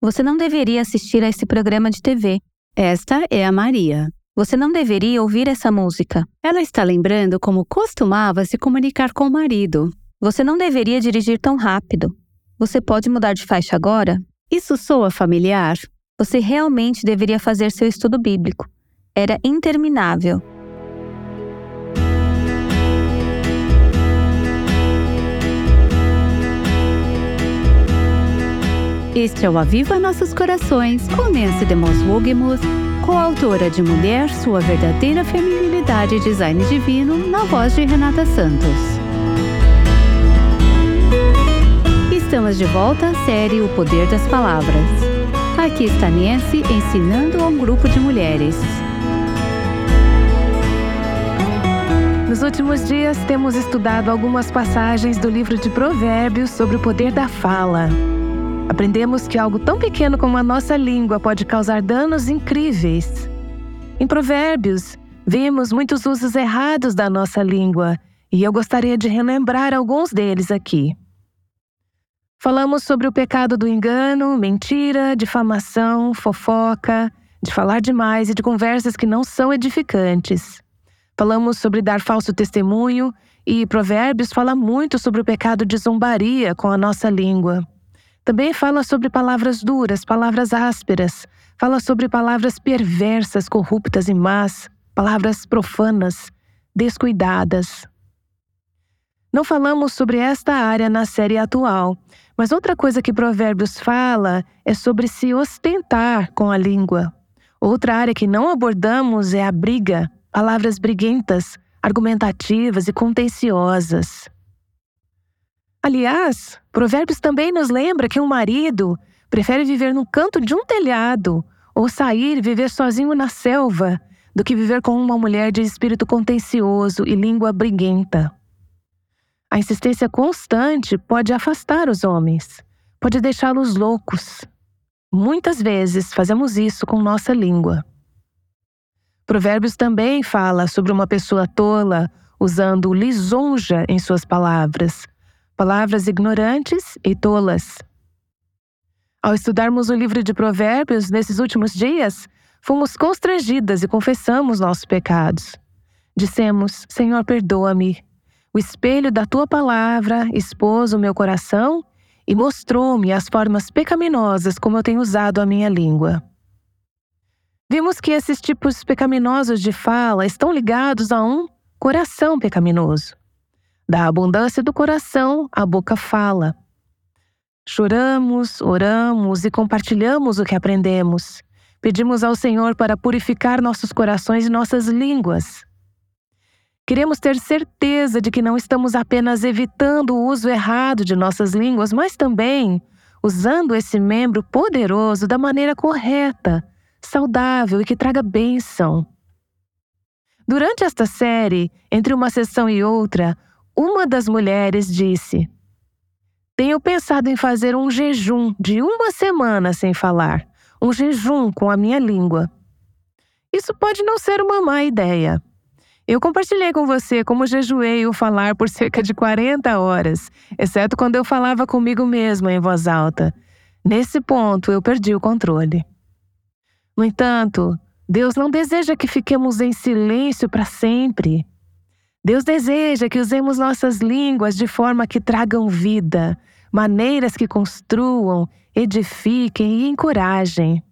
Você não deveria assistir a esse programa de TV. Esta é a Maria. Você não deveria ouvir essa música. Ela está lembrando como costumava se comunicar com o marido. Você não deveria dirigir tão rápido. Você pode mudar de faixa agora? Isso soa familiar? Você realmente deveria fazer seu estudo bíblico. Era interminável. Este é o Aviva Nossos Corações, com Nancy DeMoss Wogemuth, coautora de Mulher, Sua Verdadeira Feminilidade e Design Divino, na voz de Renata Santos. Estamos de volta à série O Poder das Palavras. Aqui está Nancy ensinando a um grupo de mulheres. Nos últimos dias, temos estudado algumas passagens do livro de Provérbios sobre o poder da fala. Aprendemos que algo tão pequeno como a nossa língua pode causar danos incríveis. Em Provérbios, vimos muitos usos errados da nossa língua e eu gostaria de relembrar alguns deles aqui. Falamos sobre o pecado do engano, mentira, difamação, fofoca, de falar demais e de conversas que não são edificantes. Falamos sobre dar falso testemunho e Provérbios fala muito sobre o pecado de zombaria com a nossa língua. Também fala sobre palavras duras, palavras ásperas, fala sobre palavras perversas, corruptas e más, palavras profanas, descuidadas. Não falamos sobre esta área na série atual, mas outra coisa que Provérbios fala é sobre se ostentar com a língua. Outra área que não abordamos é a briga, palavras briguentas, argumentativas e contenciosas. Aliás, Provérbios também nos lembra que um marido prefere viver no canto de um telhado ou sair e viver sozinho na selva do que viver com uma mulher de espírito contencioso e língua briguenta. A insistência constante pode afastar os homens, pode deixá-los loucos. Muitas vezes fazemos isso com nossa língua. Provérbios também fala sobre uma pessoa tola usando lisonja em suas palavras, palavras ignorantes e tolas. Ao estudarmos o livro de Provérbios nesses últimos dias, fomos constrangidas e confessamos nossos pecados. Dissemos: Senhor, perdoa-me. O espelho da tua palavra expôs o meu coração e mostrou-me as formas pecaminosas como eu tenho usado a minha língua. Vimos que esses tipos pecaminosos de fala estão ligados a um coração pecaminoso. Da abundância do coração, a boca fala. Choramos, oramos e compartilhamos o que aprendemos. Pedimos ao Senhor para purificar nossos corações e nossas línguas. Queremos ter certeza de que não estamos apenas evitando o uso errado de nossas línguas, mas também usando esse membro poderoso da maneira correta, saudável e que traga bênção. Durante esta série, entre uma sessão e outra, uma das mulheres disse: Tenho pensado em fazer um jejum de uma semana sem falar, um jejum com a minha língua. Isso pode não ser uma má ideia. Eu compartilhei com você como jejuei o falar por cerca de 40 horas, exceto quando eu falava comigo mesma em voz alta. Nesse ponto, eu perdi o controle. No entanto, Deus não deseja que fiquemos em silêncio para sempre. Deus deseja que usemos nossas línguas de forma que tragam vida, maneiras que construam, edifiquem e encorajem.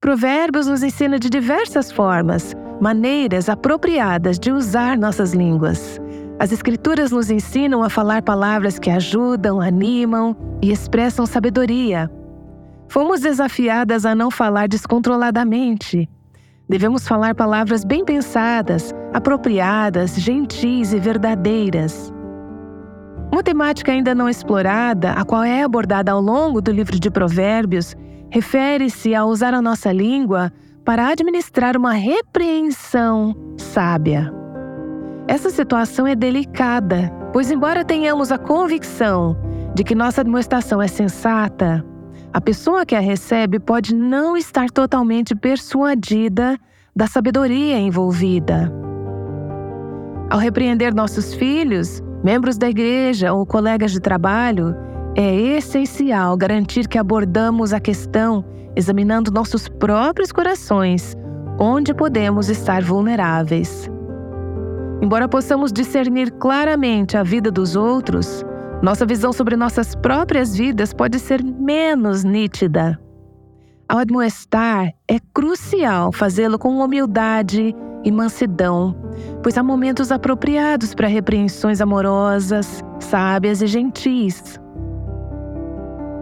Provérbios nos ensina de diversas formas, maneiras apropriadas de usar nossas línguas. As Escrituras nos ensinam a falar palavras que ajudam, animam e expressam sabedoria. Fomos desafiadas a não falar descontroladamente, Devemos falar palavras bem pensadas, apropriadas, gentis e verdadeiras. Uma temática ainda não explorada, a qual é abordada ao longo do livro de Provérbios, refere-se a usar a nossa língua para administrar uma repreensão sábia. Essa situação é delicada, pois, embora tenhamos a convicção de que nossa demonstração é sensata, a pessoa que a recebe pode não estar totalmente persuadida da sabedoria envolvida. Ao repreender nossos filhos, membros da igreja ou colegas de trabalho, é essencial garantir que abordamos a questão examinando nossos próprios corações, onde podemos estar vulneráveis. Embora possamos discernir claramente a vida dos outros, nossa visão sobre nossas próprias vidas pode ser menos nítida. Ao admoestar, é crucial fazê-lo com humildade e mansidão, pois há momentos apropriados para repreensões amorosas, sábias e gentis.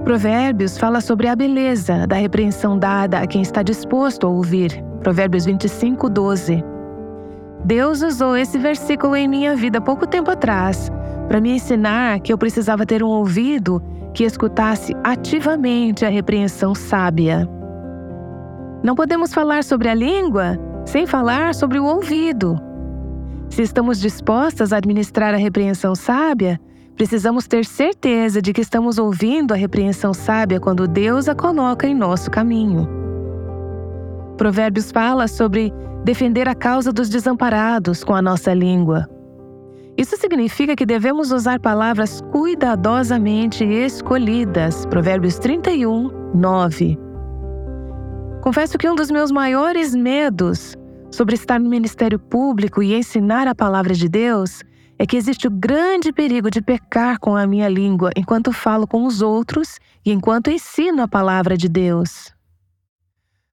Provérbios fala sobre a beleza da repreensão dada a quem está disposto a ouvir. Provérbios 25, 12. Deus usou esse versículo em minha vida pouco tempo atrás para me ensinar que eu precisava ter um ouvido que escutasse ativamente a repreensão sábia. Não podemos falar sobre a língua sem falar sobre o ouvido. Se estamos dispostas a administrar a repreensão sábia, Precisamos ter certeza de que estamos ouvindo a repreensão sábia quando Deus a coloca em nosso caminho. Provérbios fala sobre defender a causa dos desamparados com a nossa língua. Isso significa que devemos usar palavras cuidadosamente escolhidas. Provérbios 31, 9. Confesso que um dos meus maiores medos sobre estar no ministério público e ensinar a palavra de Deus é que existe o grande perigo de pecar com a minha língua enquanto falo com os outros e enquanto ensino a palavra de Deus.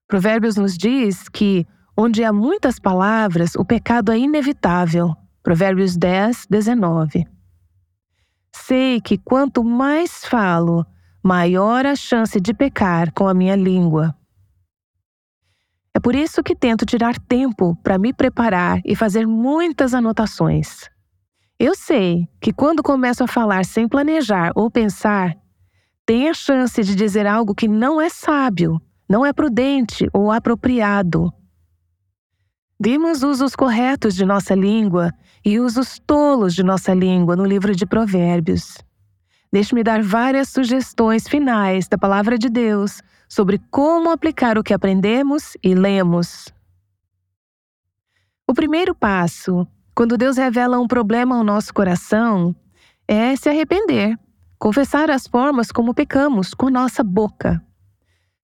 Provérbios nos diz que, onde há muitas palavras, o pecado é inevitável. Provérbios 10, 19. Sei que quanto mais falo, maior a chance de pecar com a minha língua. É por isso que tento tirar tempo para me preparar e fazer muitas anotações. Eu sei que quando começo a falar sem planejar ou pensar, tem a chance de dizer algo que não é sábio, não é prudente ou apropriado. Vimos usos corretos de nossa língua e usos tolos de nossa língua no livro de Provérbios. Deixe-me dar várias sugestões finais da palavra de Deus sobre como aplicar o que aprendemos e lemos. O primeiro passo quando Deus revela um problema ao nosso coração, é se arrepender, confessar as formas como pecamos com nossa boca.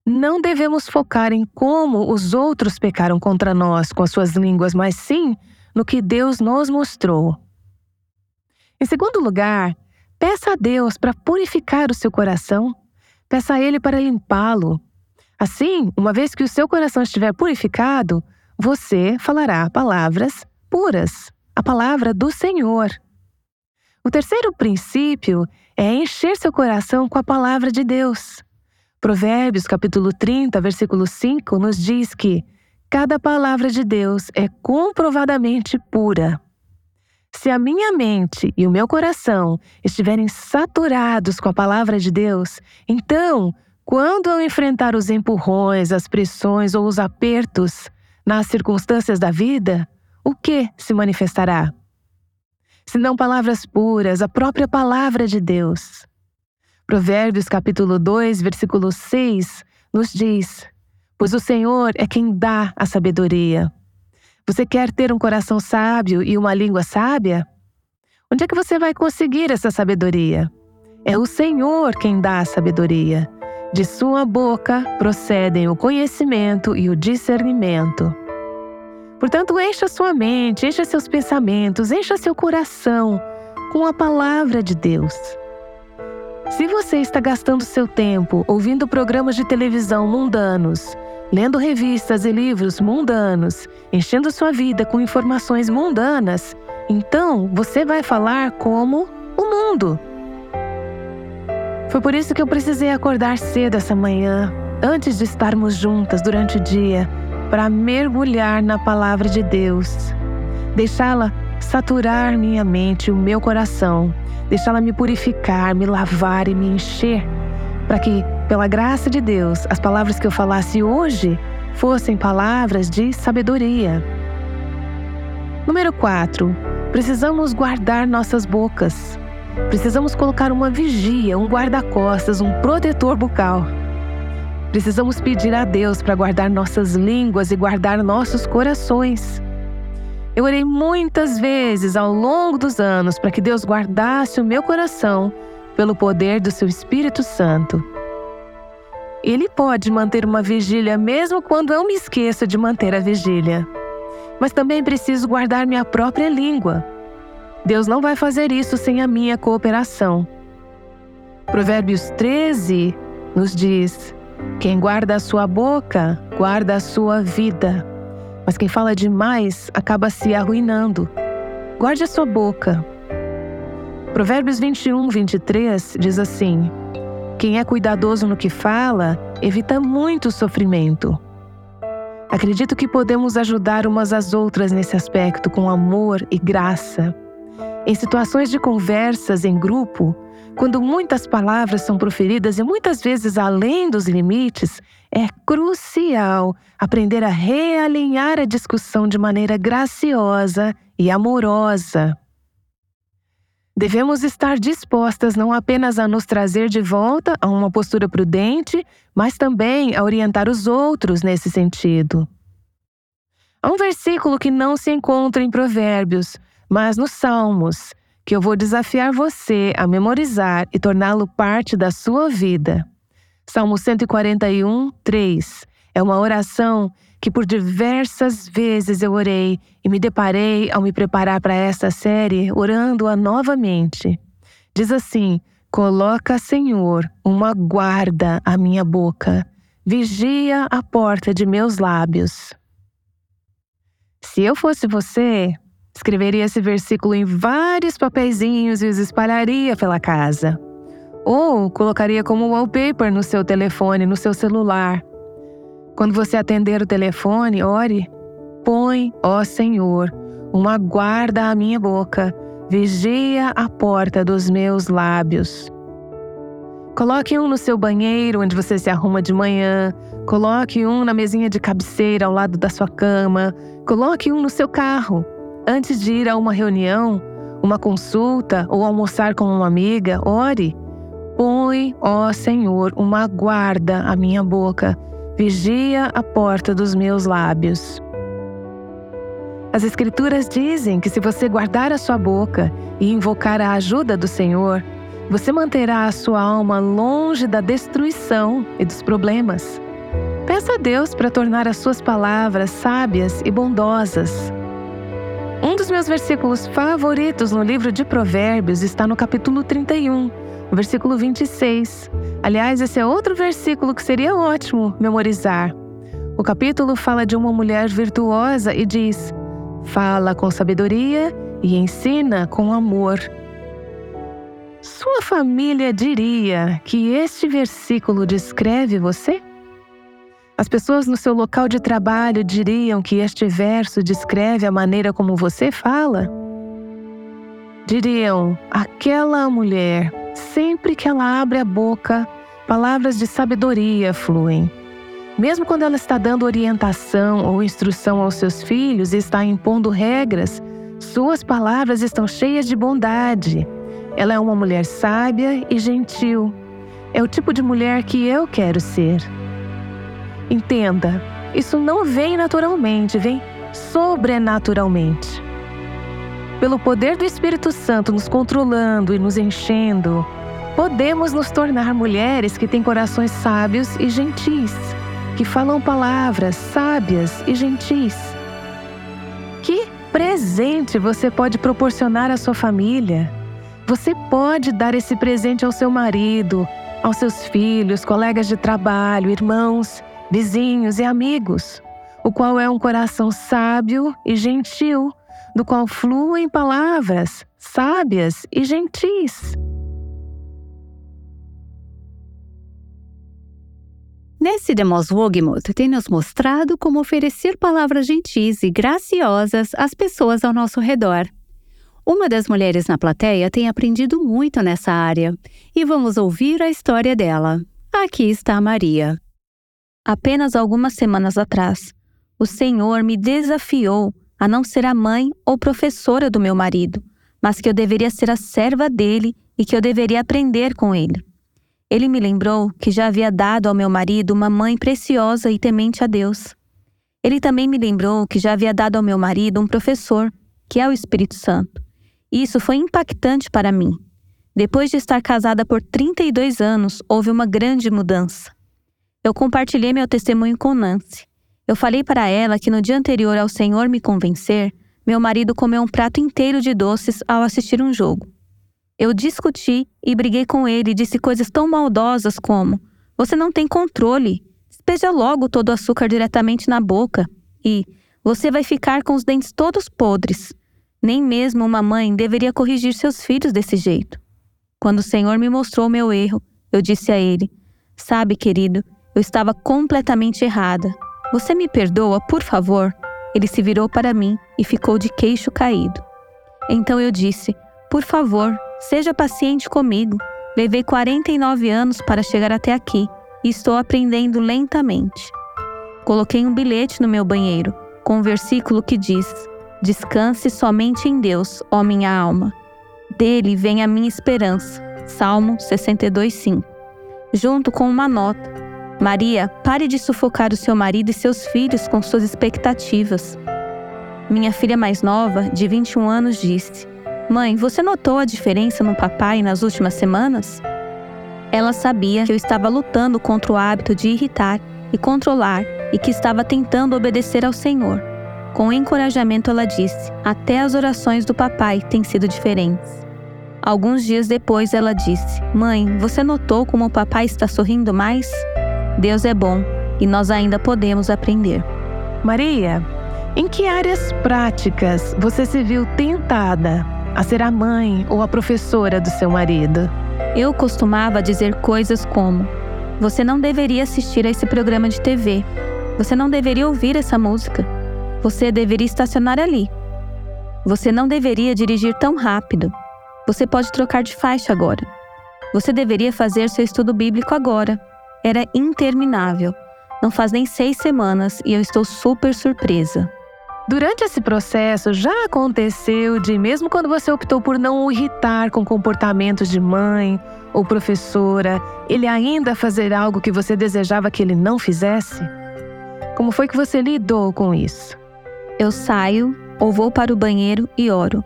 Não devemos focar em como os outros pecaram contra nós com as suas línguas, mas sim no que Deus nos mostrou. Em segundo lugar, peça a Deus para purificar o seu coração. Peça a Ele para limpá-lo. Assim, uma vez que o seu coração estiver purificado, você falará palavras puras a palavra do Senhor. O terceiro princípio é encher seu coração com a palavra de Deus. Provérbios capítulo 30, versículo 5 nos diz que cada palavra de Deus é comprovadamente pura. Se a minha mente e o meu coração estiverem saturados com a palavra de Deus, então, quando eu enfrentar os empurrões, as pressões ou os apertos nas circunstâncias da vida, o que se manifestará? Se não palavras puras, a própria palavra de Deus. Provérbios capítulo 2, versículo 6 nos diz: Pois o Senhor é quem dá a sabedoria. Você quer ter um coração sábio e uma língua sábia? Onde é que você vai conseguir essa sabedoria? É o Senhor quem dá a sabedoria. De sua boca procedem o conhecimento e o discernimento. Portanto, encha sua mente, encha seus pensamentos, encha seu coração com a palavra de Deus. Se você está gastando seu tempo ouvindo programas de televisão mundanos, lendo revistas e livros mundanos, enchendo sua vida com informações mundanas, então você vai falar como o mundo. Foi por isso que eu precisei acordar cedo essa manhã, antes de estarmos juntas durante o dia para mergulhar na palavra de Deus, deixá-la saturar minha mente e o meu coração, deixá-la me purificar, me lavar e me encher, para que, pela graça de Deus, as palavras que eu falasse hoje fossem palavras de sabedoria. Número 4. Precisamos guardar nossas bocas. Precisamos colocar uma vigia, um guarda-costas, um protetor bucal. Precisamos pedir a Deus para guardar nossas línguas e guardar nossos corações. Eu orei muitas vezes ao longo dos anos para que Deus guardasse o meu coração pelo poder do seu Espírito Santo. Ele pode manter uma vigília mesmo quando eu me esqueça de manter a vigília. Mas também preciso guardar minha própria língua. Deus não vai fazer isso sem a minha cooperação. Provérbios 13 nos diz: Quem guarda a sua boca, guarda a sua vida. Mas quem fala demais acaba se arruinando. Guarde a sua boca. Provérbios 21, 23 diz assim: quem é cuidadoso no que fala evita muito sofrimento. Acredito que podemos ajudar umas às outras nesse aspecto com amor e graça. Em situações de conversas em grupo, quando muitas palavras são proferidas e muitas vezes além dos limites, é crucial aprender a realinhar a discussão de maneira graciosa e amorosa. Devemos estar dispostas não apenas a nos trazer de volta a uma postura prudente, mas também a orientar os outros nesse sentido. Há um versículo que não se encontra em Provérbios, mas nos Salmos, que eu vou desafiar você a memorizar e torná-lo parte da sua vida. Salmo 141, 3. É uma oração que por diversas vezes eu orei e me deparei ao me preparar para esta série orando-a novamente. Diz assim: Coloca, Senhor, uma guarda à minha boca, vigia a porta de meus lábios. Se eu fosse você, escreveria esse versículo em vários papeizinhos e os espalharia pela casa. Ou colocaria como wallpaper no seu telefone, no seu celular. Quando você atender o telefone, ore. Põe, ó Senhor, uma guarda à minha boca, vigia a porta dos meus lábios. Coloque um no seu banheiro, onde você se arruma de manhã. Coloque um na mesinha de cabeceira ao lado da sua cama. Coloque um no seu carro. Antes de ir a uma reunião, uma consulta ou almoçar com uma amiga, ore. Põe, ó Senhor, uma guarda à minha boca vigia a porta dos meus lábios. As Escrituras dizem que se você guardar a sua boca e invocar a ajuda do Senhor, você manterá a sua alma longe da destruição e dos problemas. Peça a Deus para tornar as suas palavras sábias e bondosas. Um dos meus versículos favoritos no livro de Provérbios está no capítulo 31, versículo 26. Aliás, esse é outro versículo que seria ótimo memorizar. O capítulo fala de uma mulher virtuosa e diz: Fala com sabedoria e ensina com amor. Sua família diria que este versículo descreve você? As pessoas no seu local de trabalho diriam que este verso descreve a maneira como você fala? Diriam: aquela mulher Sempre que ela abre a boca, palavras de sabedoria fluem. Mesmo quando ela está dando orientação ou instrução aos seus filhos e está impondo regras, suas palavras estão cheias de bondade. Ela é uma mulher sábia e gentil. É o tipo de mulher que eu quero ser. Entenda, isso não vem naturalmente, vem sobrenaturalmente pelo poder do Espírito Santo nos controlando e nos enchendo, podemos nos tornar mulheres que têm corações sábios e gentis, que falam palavras sábias e gentis. Que presente você pode proporcionar à sua família? Você pode dar esse presente ao seu marido, aos seus filhos, colegas de trabalho, irmãos, vizinhos e amigos, o qual é um coração sábio e gentil do qual fluem palavras sábias e gentis. Nesse Demos Wogmuth tem nos mostrado como oferecer palavras gentis e graciosas às pessoas ao nosso redor. Uma das mulheres na plateia tem aprendido muito nessa área e vamos ouvir a história dela. Aqui está a Maria. Apenas algumas semanas atrás, o Senhor me desafiou a não ser a mãe ou professora do meu marido, mas que eu deveria ser a serva dele e que eu deveria aprender com ele. Ele me lembrou que já havia dado ao meu marido uma mãe preciosa e temente a Deus. Ele também me lembrou que já havia dado ao meu marido um professor, que é o Espírito Santo. E isso foi impactante para mim. Depois de estar casada por 32 anos, houve uma grande mudança. Eu compartilhei meu testemunho com Nancy. Eu falei para ela que no dia anterior ao Senhor me convencer, meu marido comeu um prato inteiro de doces ao assistir um jogo. Eu discuti e briguei com ele e disse coisas tão maldosas como: Você não tem controle. Despeja logo todo o açúcar diretamente na boca. E você vai ficar com os dentes todos podres. Nem mesmo uma mãe deveria corrigir seus filhos desse jeito. Quando o Senhor me mostrou meu erro, eu disse a ele: Sabe, querido, eu estava completamente errada. Você me perdoa, por favor? Ele se virou para mim e ficou de queixo caído. Então eu disse: Por favor, seja paciente comigo. Levei 49 anos para chegar até aqui e estou aprendendo lentamente. Coloquei um bilhete no meu banheiro com um versículo que diz: Descanse somente em Deus, ó minha alma. Dele vem a minha esperança. Salmo 62:5. Junto com uma nota Maria, pare de sufocar o seu marido e seus filhos com suas expectativas. Minha filha mais nova, de 21 anos, disse: Mãe, você notou a diferença no papai nas últimas semanas? Ela sabia que eu estava lutando contra o hábito de irritar e controlar e que estava tentando obedecer ao Senhor. Com encorajamento, ela disse: Até as orações do papai têm sido diferentes. Alguns dias depois, ela disse: Mãe, você notou como o papai está sorrindo mais? Deus é bom e nós ainda podemos aprender. Maria, em que áreas práticas você se viu tentada a ser a mãe ou a professora do seu marido? Eu costumava dizer coisas como: Você não deveria assistir a esse programa de TV. Você não deveria ouvir essa música. Você deveria estacionar ali. Você não deveria dirigir tão rápido. Você pode trocar de faixa agora. Você deveria fazer seu estudo bíblico agora. Era interminável. Não faz nem seis semanas e eu estou super surpresa. Durante esse processo, já aconteceu de, mesmo quando você optou por não o irritar com comportamentos de mãe ou professora, ele ainda fazer algo que você desejava que ele não fizesse? Como foi que você lidou com isso? Eu saio ou vou para o banheiro e oro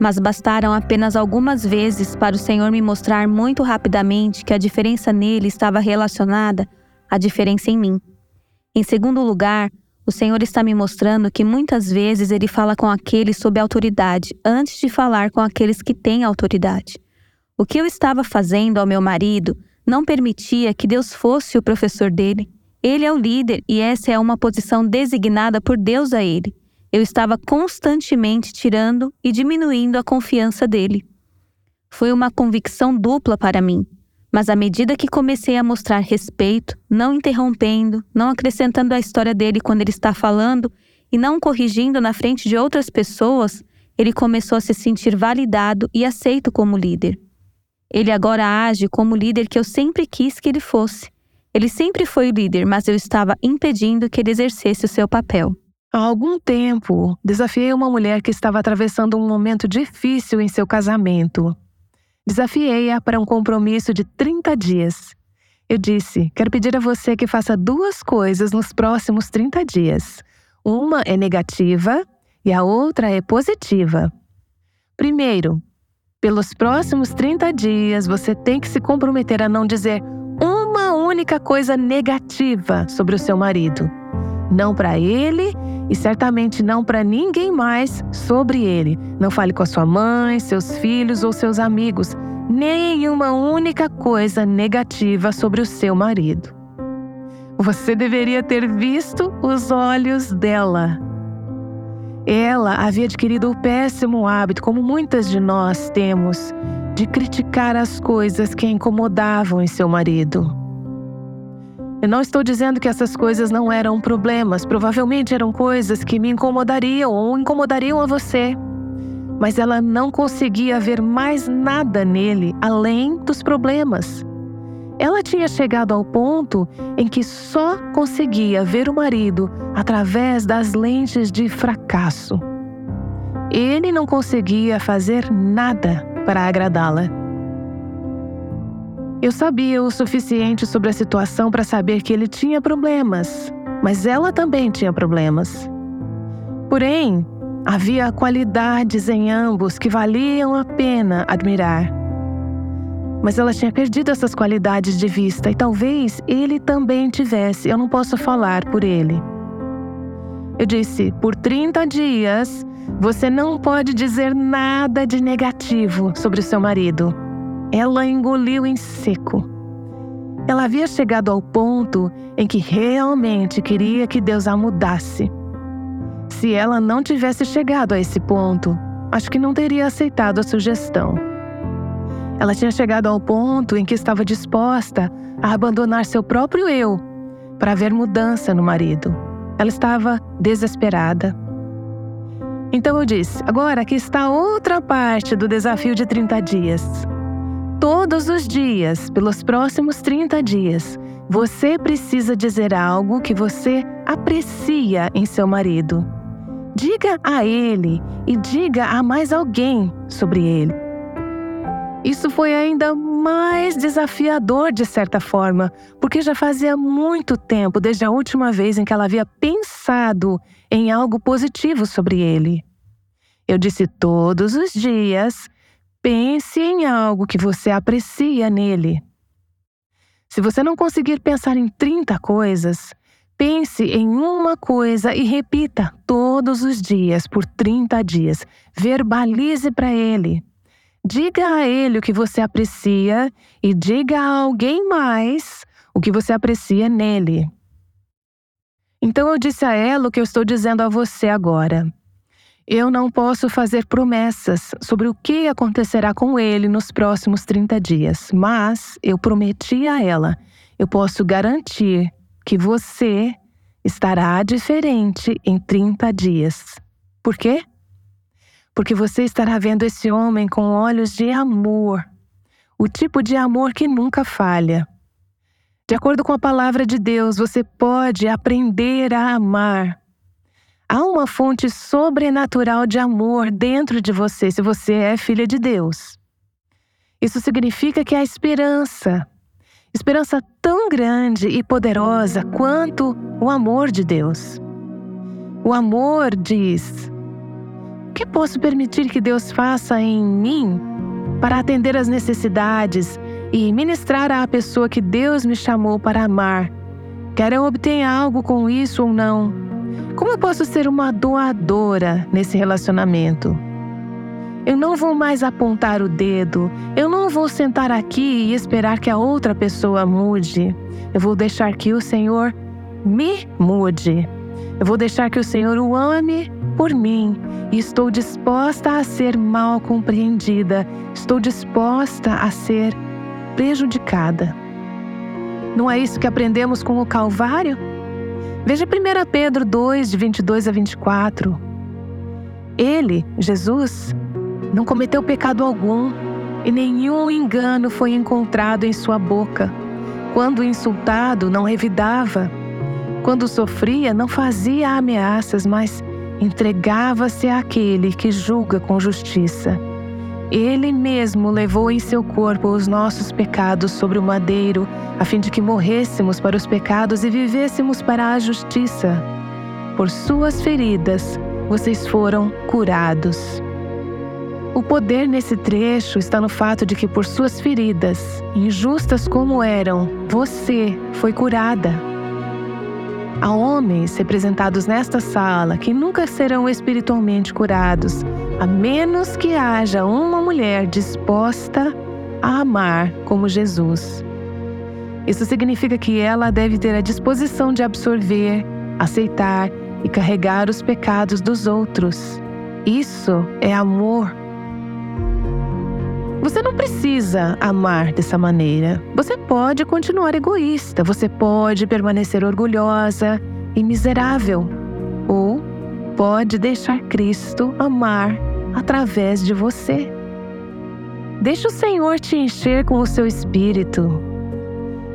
mas bastaram apenas algumas vezes para o Senhor me mostrar muito rapidamente que a diferença nele estava relacionada à diferença em mim. Em segundo lugar, o Senhor está me mostrando que muitas vezes ele fala com aqueles sob autoridade antes de falar com aqueles que têm autoridade. O que eu estava fazendo ao meu marido não permitia que Deus fosse o professor dele. Ele é o líder e essa é uma posição designada por Deus a ele eu estava constantemente tirando e diminuindo a confiança dele. Foi uma convicção dupla para mim, mas à medida que comecei a mostrar respeito, não interrompendo, não acrescentando a história dele quando ele está falando e não corrigindo na frente de outras pessoas, ele começou a se sentir validado e aceito como líder. Ele agora age como o líder que eu sempre quis que ele fosse. Ele sempre foi o líder, mas eu estava impedindo que ele exercesse o seu papel. Há algum tempo, desafiei uma mulher que estava atravessando um momento difícil em seu casamento. Desafiei-a para um compromisso de 30 dias. Eu disse: quero pedir a você que faça duas coisas nos próximos 30 dias. Uma é negativa e a outra é positiva. Primeiro, pelos próximos 30 dias, você tem que se comprometer a não dizer uma única coisa negativa sobre o seu marido. Não para ele e certamente não para ninguém mais sobre ele. Não fale com a sua mãe, seus filhos ou seus amigos nenhuma única coisa negativa sobre o seu marido. Você deveria ter visto os olhos dela. Ela havia adquirido o péssimo hábito, como muitas de nós temos, de criticar as coisas que a incomodavam em seu marido. Eu não estou dizendo que essas coisas não eram problemas, provavelmente eram coisas que me incomodariam ou incomodariam a você. Mas ela não conseguia ver mais nada nele além dos problemas. Ela tinha chegado ao ponto em que só conseguia ver o marido através das lentes de fracasso. Ele não conseguia fazer nada para agradá-la. Eu sabia o suficiente sobre a situação para saber que ele tinha problemas, mas ela também tinha problemas. Porém, havia qualidades em ambos que valiam a pena admirar. mas ela tinha perdido essas qualidades de vista e talvez ele também tivesse. Eu não posso falar por ele. Eu disse: por 30 dias, você não pode dizer nada de negativo sobre o seu marido. Ela engoliu em seco. Ela havia chegado ao ponto em que realmente queria que Deus a mudasse. Se ela não tivesse chegado a esse ponto, acho que não teria aceitado a sugestão. Ela tinha chegado ao ponto em que estava disposta a abandonar seu próprio eu para ver mudança no marido. Ela estava desesperada. Então eu disse: agora aqui está outra parte do desafio de 30 dias. Todos os dias, pelos próximos 30 dias, você precisa dizer algo que você aprecia em seu marido. Diga a ele e diga a mais alguém sobre ele. Isso foi ainda mais desafiador de certa forma, porque já fazia muito tempo desde a última vez em que ela havia pensado em algo positivo sobre ele. Eu disse todos os dias: pense em algo que você aprecia nele. Se você não conseguir pensar em 30 coisas, pense em uma coisa e repita todos os dias por 30 dias. Verbalize para ele. Diga a ele o que você aprecia e diga a alguém mais o que você aprecia nele. Então eu disse a ela o que eu estou dizendo a você agora. Eu não posso fazer promessas sobre o que acontecerá com ele nos próximos 30 dias, mas eu prometi a ela, eu posso garantir que você estará diferente em 30 dias. Por quê? Porque você estará vendo esse homem com olhos de amor, o tipo de amor que nunca falha. De acordo com a palavra de Deus, você pode aprender a amar Há uma fonte sobrenatural de amor dentro de você se você é filha de Deus. Isso significa que há esperança. Esperança tão grande e poderosa quanto o amor de Deus. O amor diz: O que posso permitir que Deus faça em mim para atender às necessidades e ministrar à pessoa que Deus me chamou para amar? Quer eu obtenha algo com isso ou não? Como eu posso ser uma doadora nesse relacionamento? Eu não vou mais apontar o dedo, eu não vou sentar aqui e esperar que a outra pessoa mude. Eu vou deixar que o Senhor me mude. Eu vou deixar que o Senhor o ame por mim e estou disposta a ser mal compreendida, estou disposta a ser prejudicada. Não é isso que aprendemos com o Calvário? Veja 1 Pedro 2, de 22 a 24. Ele, Jesus, não cometeu pecado algum e nenhum engano foi encontrado em sua boca. Quando insultado, não revidava. Quando sofria, não fazia ameaças, mas entregava-se àquele que julga com justiça. Ele mesmo levou em seu corpo os nossos pecados sobre o madeiro, a fim de que morrêssemos para os pecados e vivêssemos para a justiça. Por suas feridas, vocês foram curados. O poder nesse trecho está no fato de que, por suas feridas, injustas como eram, você foi curada. Há homens representados nesta sala que nunca serão espiritualmente curados, a menos que haja uma mulher disposta a amar como Jesus. Isso significa que ela deve ter a disposição de absorver, aceitar e carregar os pecados dos outros. Isso é amor. Você não precisa amar dessa maneira. Você pode continuar egoísta, você pode permanecer orgulhosa e miserável. Ou pode deixar Cristo amar através de você. Deixa o Senhor te encher com o seu espírito.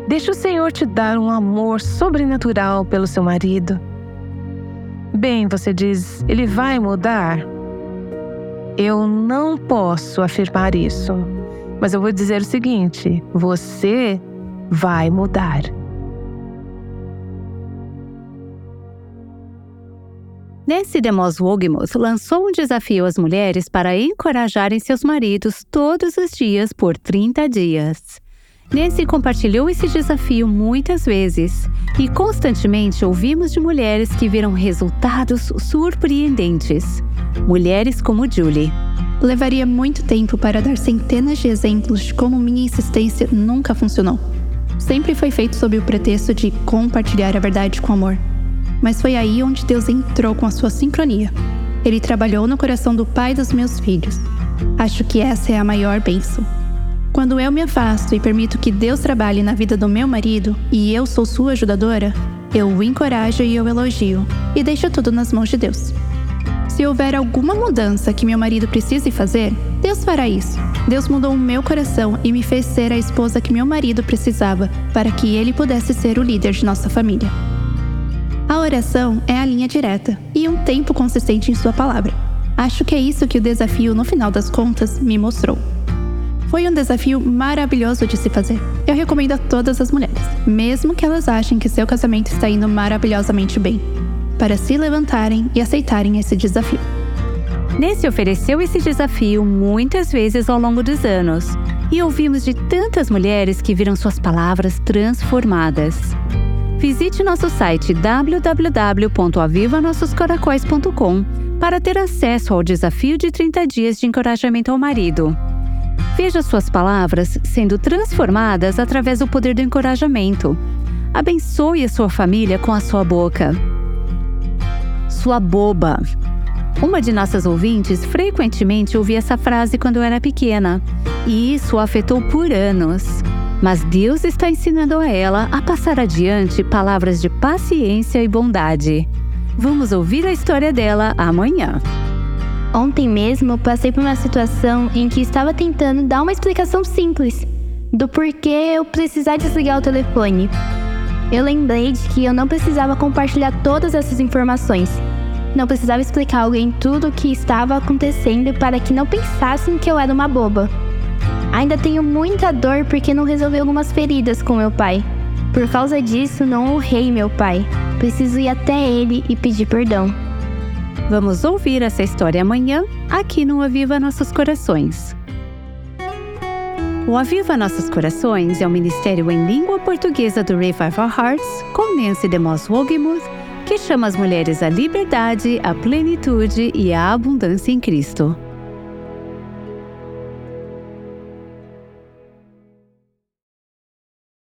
Deixa o Senhor te dar um amor sobrenatural pelo seu marido. Bem, você diz, ele vai mudar? Eu não posso afirmar isso, mas eu vou dizer o seguinte: você vai mudar. Nancy DeMoss Wogemuth lançou um desafio às mulheres para encorajarem seus maridos todos os dias por 30 dias. Nancy compartilhou esse desafio muitas vezes e constantemente ouvimos de mulheres que viram resultados surpreendentes. Mulheres como Julie. Levaria muito tempo para dar centenas de exemplos de como minha insistência nunca funcionou. Sempre foi feito sob o pretexto de compartilhar a verdade com amor. Mas foi aí onde Deus entrou com a sua sincronia. Ele trabalhou no coração do pai dos meus filhos. Acho que essa é a maior bênção. Quando eu me afasto e permito que Deus trabalhe na vida do meu marido e eu sou sua ajudadora, eu o encorajo e eu elogio e deixo tudo nas mãos de Deus. Se houver alguma mudança que meu marido precise fazer, Deus fará isso. Deus mudou o meu coração e me fez ser a esposa que meu marido precisava para que ele pudesse ser o líder de nossa família. A oração é a linha direta e um tempo consistente em sua palavra. Acho que é isso que o desafio, no final das contas, me mostrou. Foi um desafio maravilhoso de se fazer. Eu recomendo a todas as mulheres, mesmo que elas achem que seu casamento está indo maravilhosamente bem para se levantarem e aceitarem esse desafio. Nesse ofereceu esse desafio muitas vezes ao longo dos anos e ouvimos de tantas mulheres que viram suas palavras transformadas. Visite nosso site www.avivanossoscoracóis.com para ter acesso ao desafio de 30 dias de encorajamento ao marido. Veja suas palavras sendo transformadas através do poder do encorajamento. Abençoe a sua família com a sua boca sua boba. Uma de nossas ouvintes frequentemente ouvia essa frase quando era pequena, e isso a afetou por anos. Mas Deus está ensinando a ela a passar adiante palavras de paciência e bondade. Vamos ouvir a história dela amanhã. Ontem mesmo passei por uma situação em que estava tentando dar uma explicação simples do porquê eu precisar desligar o telefone. Eu lembrei de que eu não precisava compartilhar todas essas informações não precisava explicar a alguém tudo o que estava acontecendo para que não pensassem que eu era uma boba. Ainda tenho muita dor porque não resolvi algumas feridas com meu pai. Por causa disso, não honrei meu pai. Preciso ir até ele e pedir perdão. Vamos ouvir essa história amanhã, aqui no Aviva Nossos Corações. O Aviva Nossos Corações é um ministério em língua portuguesa do Revival Hearts, com Nancy DeMoss Wogemuth que chama as mulheres à liberdade, à plenitude e à abundância em Cristo.